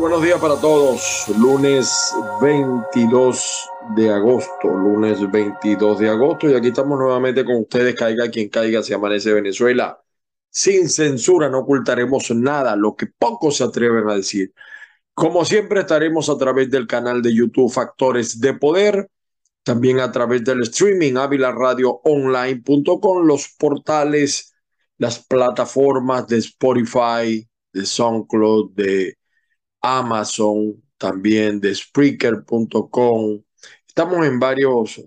Buenos días, para todos. Lunes 22 de agosto, lunes 22 de agosto y aquí estamos nuevamente con ustedes, caiga quien caiga, se amanece Venezuela. Sin censura, no ocultaremos nada, lo que pocos se atreven a decir. Como siempre estaremos a través del canal de YouTube Factores de Poder, también a través del streaming avilaradioonline.com, los portales, las plataformas de Spotify, de SoundCloud, de Amazon, también de Spreaker.com. Estamos en varios,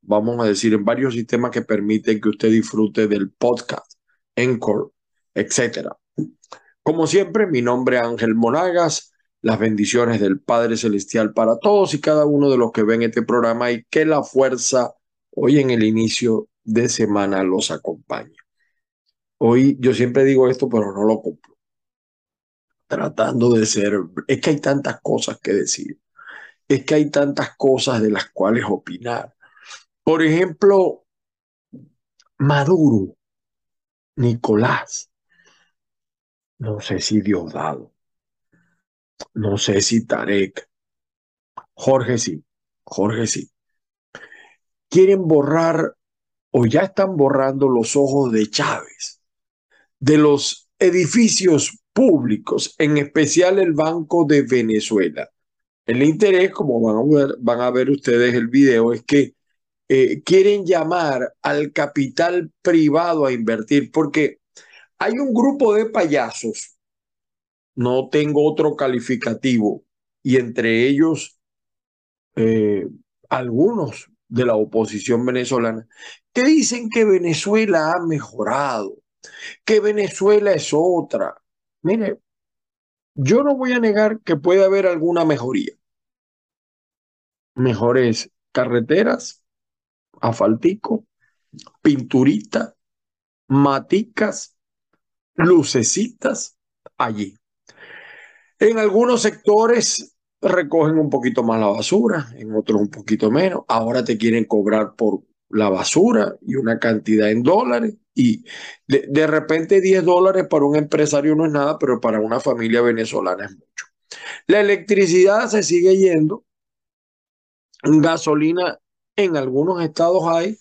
vamos a decir, en varios sistemas que permiten que usted disfrute del podcast, Encore, etcétera. Como siempre, mi nombre es Ángel Monagas. Las bendiciones del Padre Celestial para todos y cada uno de los que ven este programa y que la fuerza hoy en el inicio de semana los acompañe. Hoy yo siempre digo esto, pero no lo cumplo tratando de ser, es que hay tantas cosas que decir, es que hay tantas cosas de las cuales opinar. Por ejemplo, Maduro, Nicolás, no sé si Diosdado, no sé si Tarek, Jorge sí, Jorge sí. Quieren borrar o ya están borrando los ojos de Chávez, de los edificios públicos, en especial el Banco de Venezuela. El interés, como van a ver, van a ver ustedes el video, es que eh, quieren llamar al capital privado a invertir, porque hay un grupo de payasos, no tengo otro calificativo, y entre ellos eh, algunos de la oposición venezolana, que dicen que Venezuela ha mejorado, que Venezuela es otra, Mire, yo no voy a negar que puede haber alguna mejoría. Mejores carreteras, asfaltico, pinturita, maticas, lucecitas allí. En algunos sectores recogen un poquito más la basura, en otros un poquito menos. Ahora te quieren cobrar por la basura y una cantidad en dólares. Y de, repente 10 dólares para un empresario no es nada, pero para una familia venezolana es mucho. La electricidad se sigue yendo. Gasolina en algunos estados hay,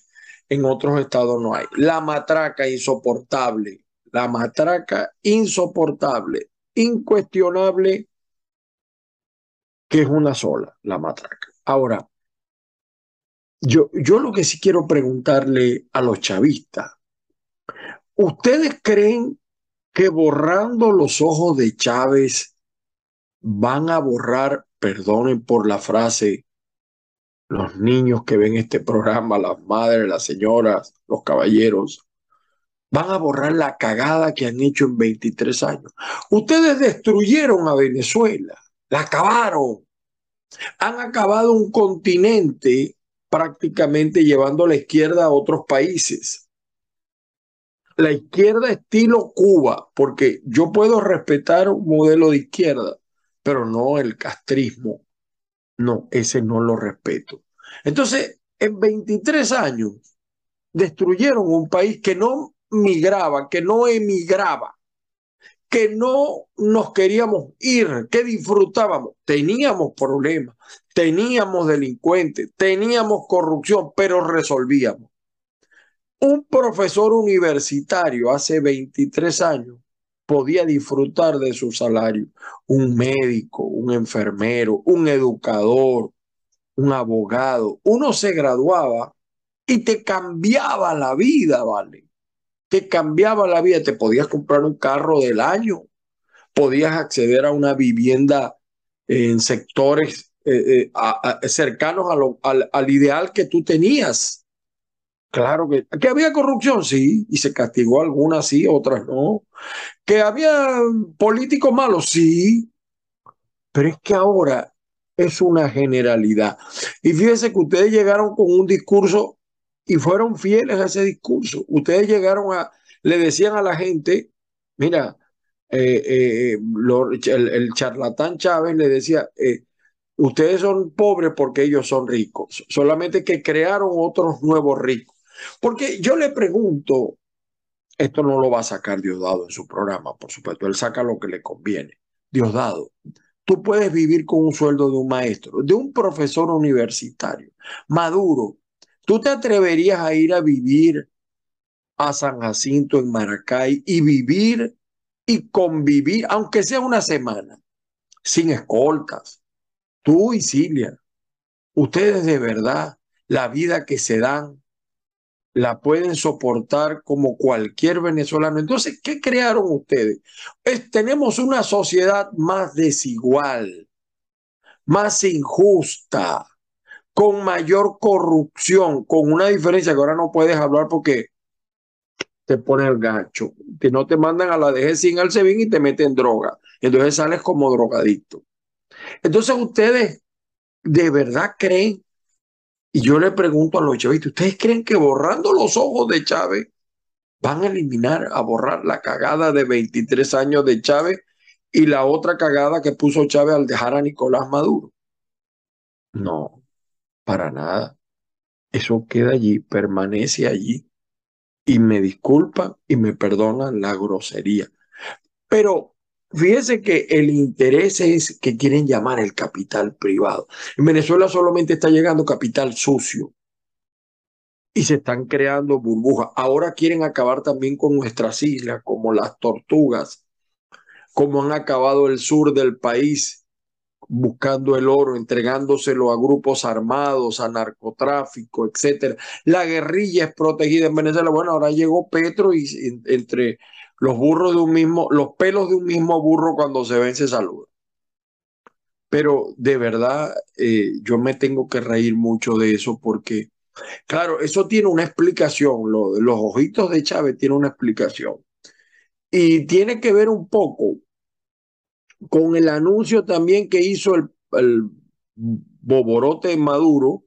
en otros estados no hay. La matraca insoportable, la matraca insoportable, incuestionable, que es una sola, la matraca. Ahora, yo, yo lo que sí quiero preguntarle a los chavistas, ¿ustedes creen que borrando los ojos de Chávez van a borrar, perdonen por la frase, los niños que ven este programa, las madres, las señoras, los caballeros, van a borrar la cagada que han hecho en 23 años. Ustedes destruyeron a Venezuela, la acabaron. Han acabado un continente prácticamente llevando a la izquierda a otros países. La izquierda estilo Cuba, porque yo puedo respetar un modelo de izquierda, pero no el castrismo. No, ese no lo respeto. Entonces, en 23 años destruyeron un país que no migraba, que no emigraba, que no nos queríamos ir, que disfrutábamos. Teníamos problemas, teníamos delincuentes, teníamos corrupción, pero resolvíamos. Un profesor universitario hace 23 años podía disfrutar de su salario. Un médico, un enfermero, un educador, un abogado. Uno se graduaba y te cambiaba la vida, ¿vale? Te cambiaba la vida. Te podías comprar un carro del año, podías acceder a una vivienda en sectores eh, eh, cercanos al, ideal que tú tenías. Claro que, que había corrupción, sí, y se castigó algunas, sí, otras no. Que había políticos malos, sí, pero es que ahora es una generalidad. Y fíjense que ustedes llegaron con un discurso y fueron fieles a ese discurso. Ustedes llegaron a, le decían a la gente, mira, eh, el, el, charlatán Chávez le decía, Ustedes son pobres porque ellos son ricos, solamente que crearon otros nuevos ricos. Porque yo le pregunto, esto no lo va a sacar Diosdado en su programa, por supuesto, él saca lo que le conviene. Diosdado, tú puedes vivir con un sueldo de un maestro, de un profesor universitario. Maduro, ¿tú te atreverías a ir a vivir a San Jacinto en Maracay y vivir y convivir, aunque sea una semana, sin escoltas? Tú y Cilia, ustedes de verdad, la vida que se dan, la pueden soportar como cualquier venezolano. Entonces, ¿qué crearon ustedes? tenemos una sociedad más desigual, más injusta, con mayor corrupción, con una diferencia que ahora no puedes hablar porque te pone el gancho, que no te mandan a la DG sin Alcebín y te meten droga. Entonces sales como drogadicto. Entonces ustedes de verdad creen y yo le pregunto a los chavistas, ¿ustedes creen que borrando los ojos de Chávez van a eliminar, a borrar la cagada de 23 años de Chávez y la otra cagada que puso Chávez al dejar a Nicolás Maduro? No, para nada. Eso queda allí, permanece allí. Y me disculpan y me perdonan la grosería. Pero Fíjense que el interés es que quieren llamar el capital privado. En Venezuela solamente está llegando capital sucio y se están creando burbujas. Ahora quieren acabar también con nuestras islas, como las tortugas, como han acabado el sur del país buscando el oro, entregándoselo a grupos armados, a narcotráfico, etcétera. La guerrilla es protegida en Venezuela. Bueno, ahora llegó Petro y entre los burros de un mismo, los pelos de un mismo burro cuando se ven se saludan. Pero de verdad, eh, yo me tengo que reír mucho de eso porque, claro, eso tiene una explicación. Lo, los ojitos de Chávez tiene una explicación. Y tiene que ver un poco con el anuncio también que hizo el, el boborote Maduro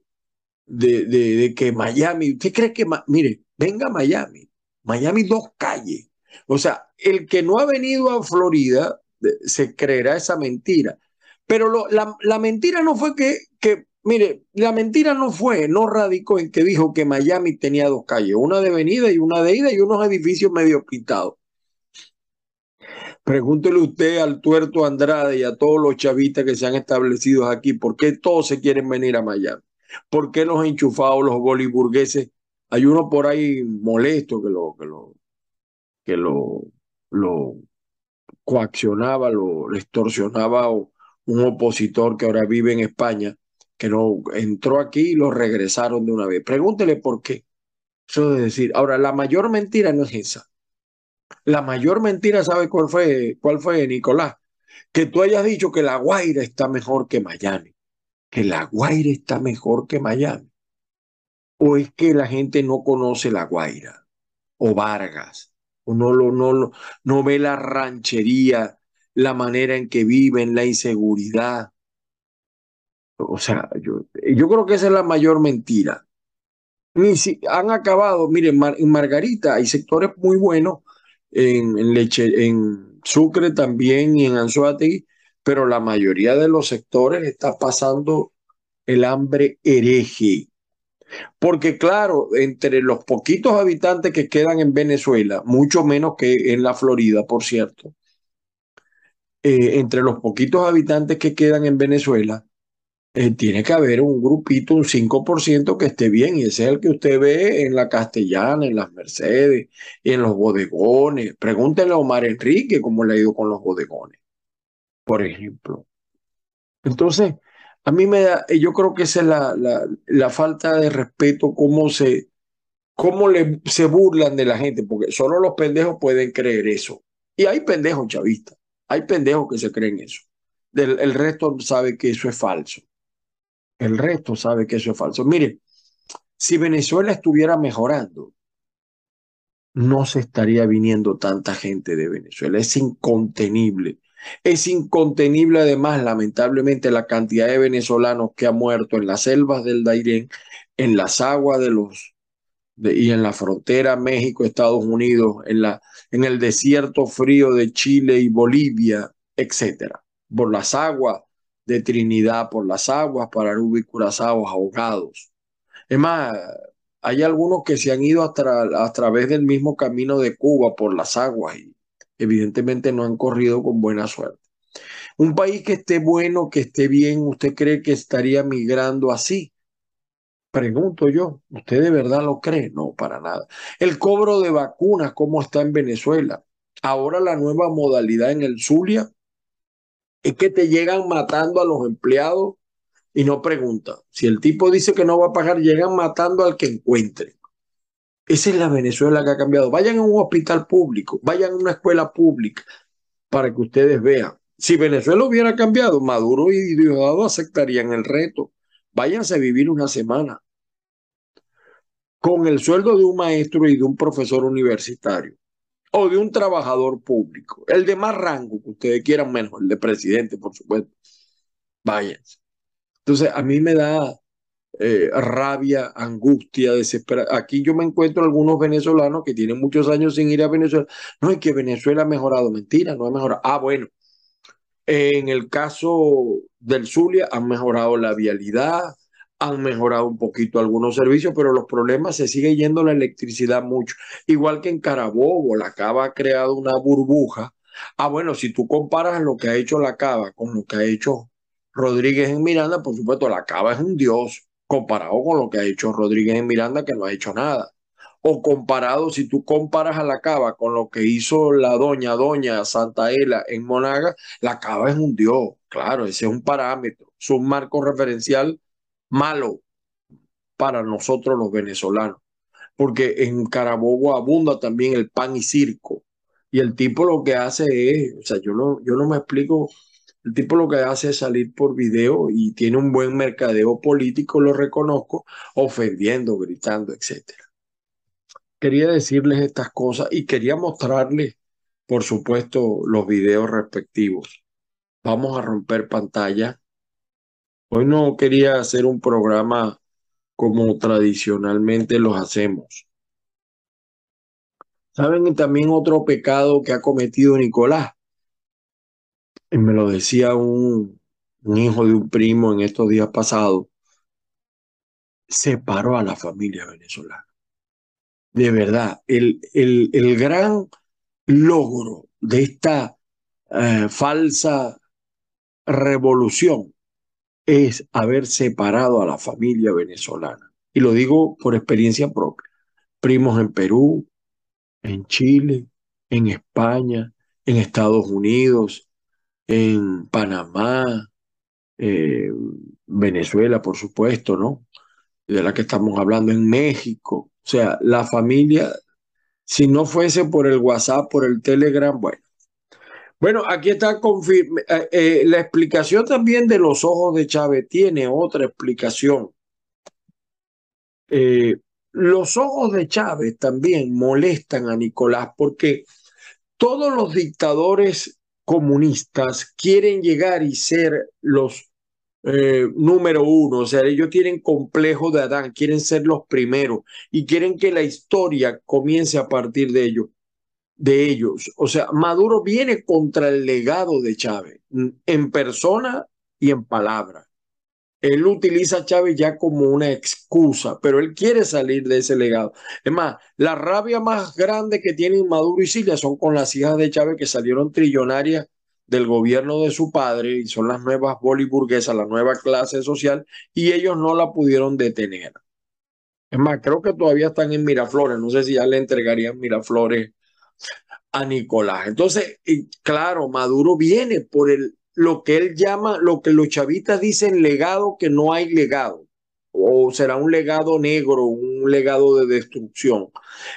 de, de, que Miami, ¿usted cree que, mire, venga Miami, Miami dos calles, o sea, el que no ha venido a Florida se creerá esa mentira. Pero la, mentira no fue que, que, mire, la mentira no fue, no radicó en que dijo que Miami tenía dos calles, una de venida y una de ida y unos edificios medio pintados. Pregúntele usted al tuerto Andrade y a todos los chavistas que se han establecido aquí, ¿por qué todos se quieren venir a Miami? ¿Por qué los enchufados, los boliburgueses? Hay uno por ahí molesto que lo, que lo, que lo, lo coaccionaba, lo extorsionaba un opositor que ahora vive en España, que no entró aquí y lo regresaron de una vez. Pregúntele por qué. Eso es decir, ahora la mayor mentira no es esa. La mayor mentira, ¿sabe cuál fue, cuál fue, Nicolás? Que tú hayas dicho que La Guaira está mejor que Miami. Que La Guaira está mejor que Miami. O es que la gente no conoce La Guaira o Vargas uno no, no, no ve la ranchería, la manera en que viven, la inseguridad. O sea, yo, yo creo que esa es la mayor mentira. Ni si, han acabado, miren, en Margarita hay sectores muy buenos, en, en, Leche, en Sucre también y en Anzuategui, pero la mayoría de los sectores está pasando el hambre hereje. Porque claro, entre los poquitos habitantes que quedan en Venezuela, mucho menos que en la Florida, por cierto, eh, entre los poquitos habitantes que quedan en Venezuela, eh, tiene que haber un grupito, un 5% que esté bien, y ese es el que usted ve en la Castellana, en las Mercedes, en los bodegones. Pregúntele a Omar Enrique cómo le ha ido con los bodegones, por ejemplo. Entonces, a mí me da, yo creo que esa es la, la, la falta de respeto, cómo se, cómo le, se burlan de la gente, porque solo los pendejos pueden creer eso. Y hay pendejos chavistas, hay pendejos que se creen eso. el resto sabe que eso es falso. El resto sabe que eso es falso. Mire, si Venezuela estuviera mejorando, no se estaría viniendo tanta gente de Venezuela. Es incontenible. Es incontenible además, lamentablemente, la cantidad de venezolanos que han muerto en las selvas del Dairén, en las aguas de los y en la frontera México-Estados Unidos, en, la, en el desierto frío de Chile y Bolivia, etcétera, por las aguas de Trinidad, por las aguas para y Curazao ahogados. Es más, hay algunos que se han ido a través del mismo camino de Cuba por las aguas y evidentemente no han corrido con buena suerte. Un país que esté bueno, que esté bien, ¿usted cree que estaría migrando así? Pregunto yo, ¿usted de verdad lo cree? No, para nada. El cobro de vacunas, ¿cómo está en Venezuela? Ahora la nueva modalidad en el Zulia es que te llegan matando a los empleados y no pregunta. Si el tipo dice que no va a pagar, llegan matando al que encuentre. Esa es la Venezuela que ha cambiado. Vayan a un hospital público, vayan a una escuela pública para que ustedes vean. Si Venezuela hubiera cambiado, Maduro y Diosdado aceptarían el reto. Váyanse a vivir una semana con el sueldo de un maestro y de un profesor universitario o de un trabajador público, el de más rango que ustedes quieran menos, el de presidente, por supuesto. Váyanse. Entonces, a mí me da eh, rabia, angustia, desesperación. Aquí yo me encuentro algunos venezolanos que tienen muchos años sin ir a Venezuela. No es que Venezuela ha mejorado. Mentira, no ha mejorado. Ah, bueno. En el caso del Zulia han mejorado la vialidad, han mejorado un poquito algunos servicios, pero los problemas se sigue yendo la electricidad mucho. Igual que en Carabobo, la Cava ha creado una burbuja. Ah, bueno, si tú comparas lo que ha hecho la Cava con lo que ha hecho Rodríguez en Miranda, por supuesto, la Cava es un dios comparado con lo que ha hecho Rodríguez en Miranda, que no ha hecho nada. O comparado, si tú comparas a la Cava con lo que hizo la doña Doña Santaela en Monaga, la Cava es un dios, claro, ese es un parámetro, es un marco referencial malo para nosotros los venezolanos, porque en Carabobo abunda también el pan y circo, y el tipo lo que hace es, o sea, yo no, yo no me explico el tipo lo que hace es salir por video y tiene un buen mercadeo político, lo reconozco, ofendiendo, gritando, etc. Quería decirles estas cosas y quería mostrarles, por supuesto, los videos respectivos. Vamos a romper pantalla. Hoy no quería hacer un programa como tradicionalmente los hacemos. ¿Saben también otro pecado que ha cometido Nicolás? y me lo decía un, hijo de un primo en estos días pasados, separó a la familia venezolana. De verdad, el, el, el gran logro de esta eh, falsa revolución es haber separado a la familia venezolana. Y lo digo por experiencia propia. Primos en Perú, en Chile, en España, en Estados Unidos, en Panamá, eh, Venezuela, por supuesto, ¿no? De la que estamos hablando en México. O sea, la familia, si no fuese por el WhatsApp, por el Telegram, bueno. Bueno, aquí está eh, eh, la explicación también de los ojos de Chávez tiene otra explicación. los ojos de Chávez también molestan a Nicolás porque todos los dictadores comunistas quieren llegar y ser los eh, número uno, o sea, ellos tienen complejo de Adán, quieren ser los primeros y quieren que la historia comience a partir de ellos. De ellos. O sea, Maduro viene contra el legado de Chávez, en persona y en palabra. Él utiliza a Chávez ya como una excusa, pero él quiere salir de ese legado. Es más, la rabia más grande que tienen Maduro y Silia son con las hijas de Chávez que salieron trillonarias del gobierno de su padre y son las nuevas boliburguesas, la nueva clase social, y ellos no la pudieron detener. Es más, creo que todavía están en Miraflores, no sé si ya le entregarían Miraflores a Nicolás. Entonces, claro, Maduro viene por el lo que él llama, lo que los chavitas dicen legado, que no hay legado, o será un legado negro, un legado de destrucción.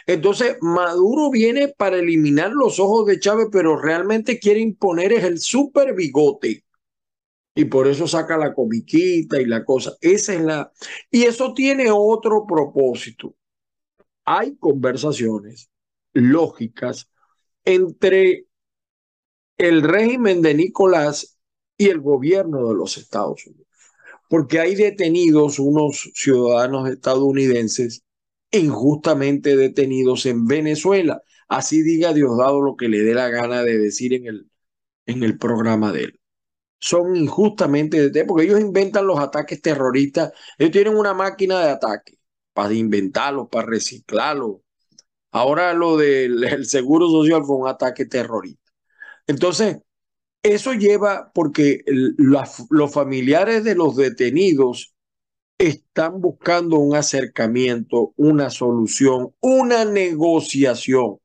Entonces, Maduro viene para eliminar los ojos de Chávez, pero realmente quiere imponer es el super bigote. Y por eso saca la comiquita y la cosa. Esa es la. Y eso tiene otro propósito. Hay conversaciones lógicas entre el régimen de Nicolás y el gobierno de los Estados Unidos. Porque hay detenidos unos ciudadanos estadounidenses injustamente detenidos en Venezuela. Así diga Diosdado lo que le dé la gana de decir en el, en el programa de él. Son injustamente detenidos porque ellos inventan los ataques terroristas. Ellos tienen una máquina de ataque para inventarlos, para reciclarlos. Ahora lo del seguro social fue un ataque terrorista. Entonces, Eso lleva porque los familiares de los detenidos están buscando un acercamiento, una solución, una negociación.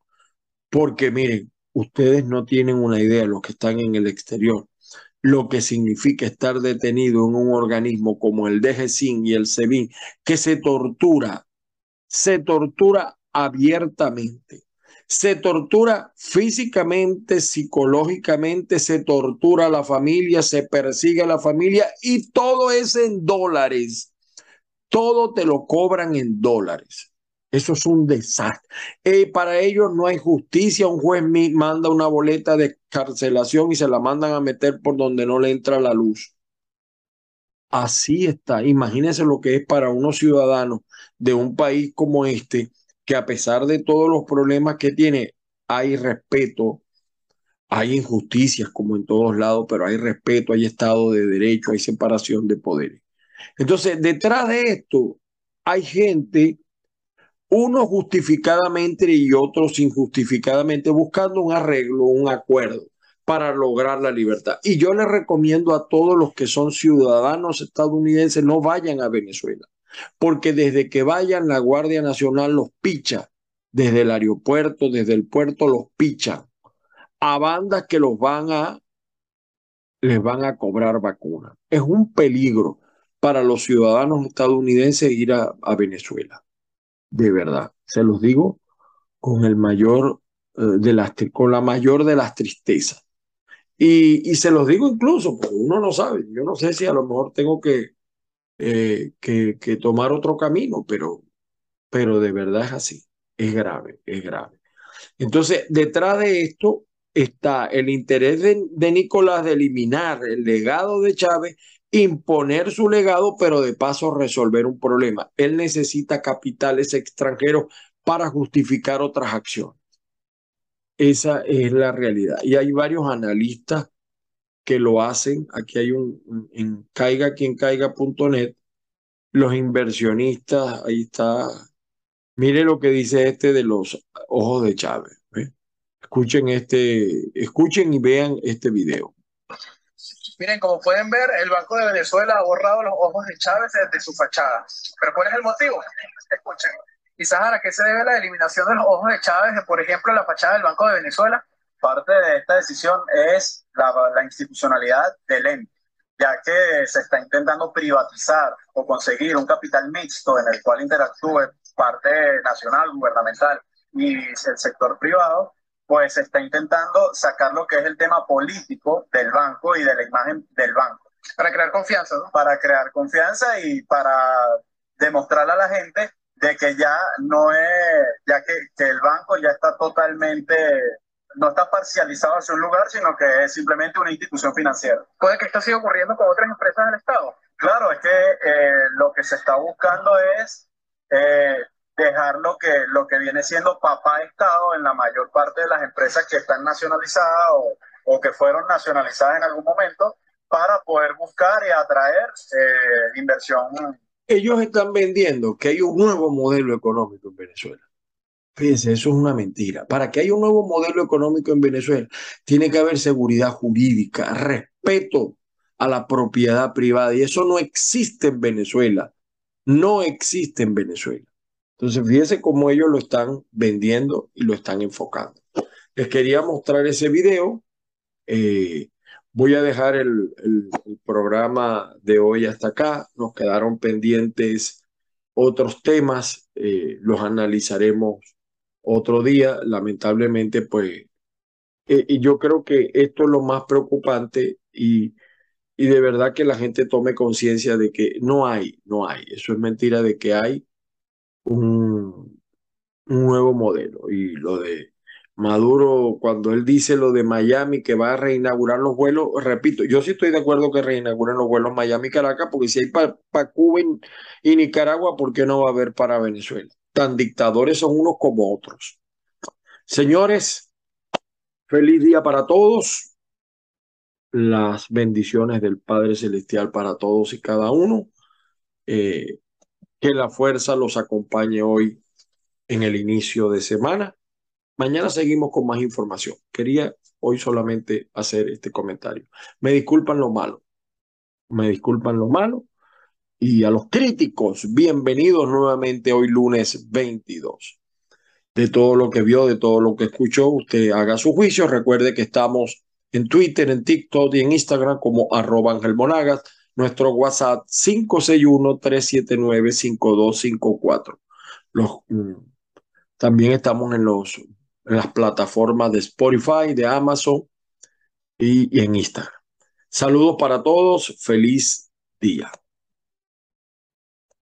Porque miren, ustedes no tienen una idea, los que están en el exterior, lo que significa estar detenido en un organismo como el DGCIN y el SEBIN, que se tortura, se tortura abiertamente. Se tortura físicamente, psicológicamente, se tortura a la familia, se persigue a la familia y todo es en dólares todo te lo cobran en dólares. Eso es un desastre. Eh, para ellos no hay justicia. Un juez manda una boleta de carcelación y se la mandan a meter por donde no le entra la luz. Así está. Imagínense lo que es para unos ciudadanos de un país como este, que a pesar de todos los problemas que tiene, hay respeto, hay injusticias como en todos lados, pero hay respeto, hay Estado de Derecho, hay separación de poderes. Entonces, detrás de esto hay gente, unos justificadamente y otros injustificadamente, buscando un arreglo, un acuerdo para lograr la libertad. Y yo les recomiendo a todos los que son ciudadanos estadounidenses, no vayan a Venezuela, porque desde que vayan la Guardia Nacional los picha, desde el aeropuerto, desde el puerto los pichan, a bandas que los van a, les van a cobrar vacunas. Es un peligro para los ciudadanos estadounidenses ir a, Venezuela. De verdad, se los digo con el mayor eh, de las con la mayor de las tristezas. Y, se los digo incluso, porque uno no sabe. Yo no sé si a lo mejor tengo que, eh, que, tomar otro camino, pero, pero de verdad es así. Es grave, es grave. Entonces, detrás de esto está el interés de, de Nicolás de eliminar el legado de Chávez imponer su legado, pero de paso resolver un problema. Él necesita capitales extranjeros para justificar otras acciones. Esa es la realidad. Y hay varios analistas que lo hacen. Aquí hay un en caiga quien caiga.net. Los inversionistas, ahí está. Mire lo que dice este de los ojos de Chávez. Escuchen este, escuchen y vean este video. Miren, como pueden ver, el Banco de Venezuela ha borrado los ojos de Chávez desde su fachada. ¿Pero cuál es el motivo? Escuchen. Quizás a qué se debe la eliminación de los ojos de Chávez, por ejemplo, la fachada del Banco de Venezuela. Parte de esta decisión es la, la institucionalidad del ente, ya que se está intentando privatizar o conseguir un capital mixto en el cual interactúe parte nacional, gubernamental y el sector privado pues se está intentando sacar lo que es el tema político del banco y de la imagen del banco. Para crear confianza, ¿no? Para crear confianza y para demostrarle a la gente de que ya no es, ya que, que el banco ya está totalmente, no está parcializado hacia un lugar, sino que es simplemente una institución financiera. ¿Puede que esto siga ocurriendo con otras empresas del Estado? Claro, es que eh, lo que se está buscando es eh, dejar lo que, lo que viene siendo papá Estado en la mayor parte de las empresas que están nacionalizadas o, o que fueron nacionalizadas en algún momento para poder buscar y atraer eh, inversión. Ellos están vendiendo que hay un nuevo modelo económico en Venezuela. Fíjense, eso es una mentira. Para que haya un nuevo modelo económico en Venezuela, tiene que haber seguridad jurídica, respeto a la propiedad privada. Y eso no existe en Venezuela. No existe en Venezuela. Entonces, fíjense cómo ellos lo están vendiendo y lo están enfocando. Les quería mostrar ese video. Eh, voy a dejar el, programa de hoy hasta acá. Nos quedaron pendientes otros temas. Eh, los analizaremos otro día. Lamentablemente, pues, eh, y yo creo que esto es lo más preocupante y, y de verdad que la gente tome conciencia de que no hay, no hay. Eso es mentira de que hay un, nuevo modelo. Y lo de Maduro, cuando él dice lo de Miami, que va a reinaugurar los vuelos, repito, yo sí estoy de acuerdo que reinauguren los vuelos Miami-Caracas, porque si hay para Cuba y, Nicaragua, ¿por qué no va a haber para Venezuela? Tan dictadores son unos como otros. Señores, feliz día para todos. Las bendiciones del Padre Celestial para todos y cada uno. Eh, que la fuerza los acompañe hoy en el inicio de semana. Mañana seguimos con más información. Quería hoy solamente hacer este comentario. Me disculpan lo malo, me disculpan lo malo. Y a los críticos, bienvenidos nuevamente hoy lunes 22. De todo lo que vio, de todo lo que escuchó, usted haga su juicio. Recuerde que estamos en Twitter, en TikTok y en Instagram como arroba Ángel Monagas. Nuestro WhatsApp 561-379-5254. Los, mm, también estamos en, los, en las plataformas de Spotify, de Amazon y, y en Instagram. Saludos para todos. Feliz día.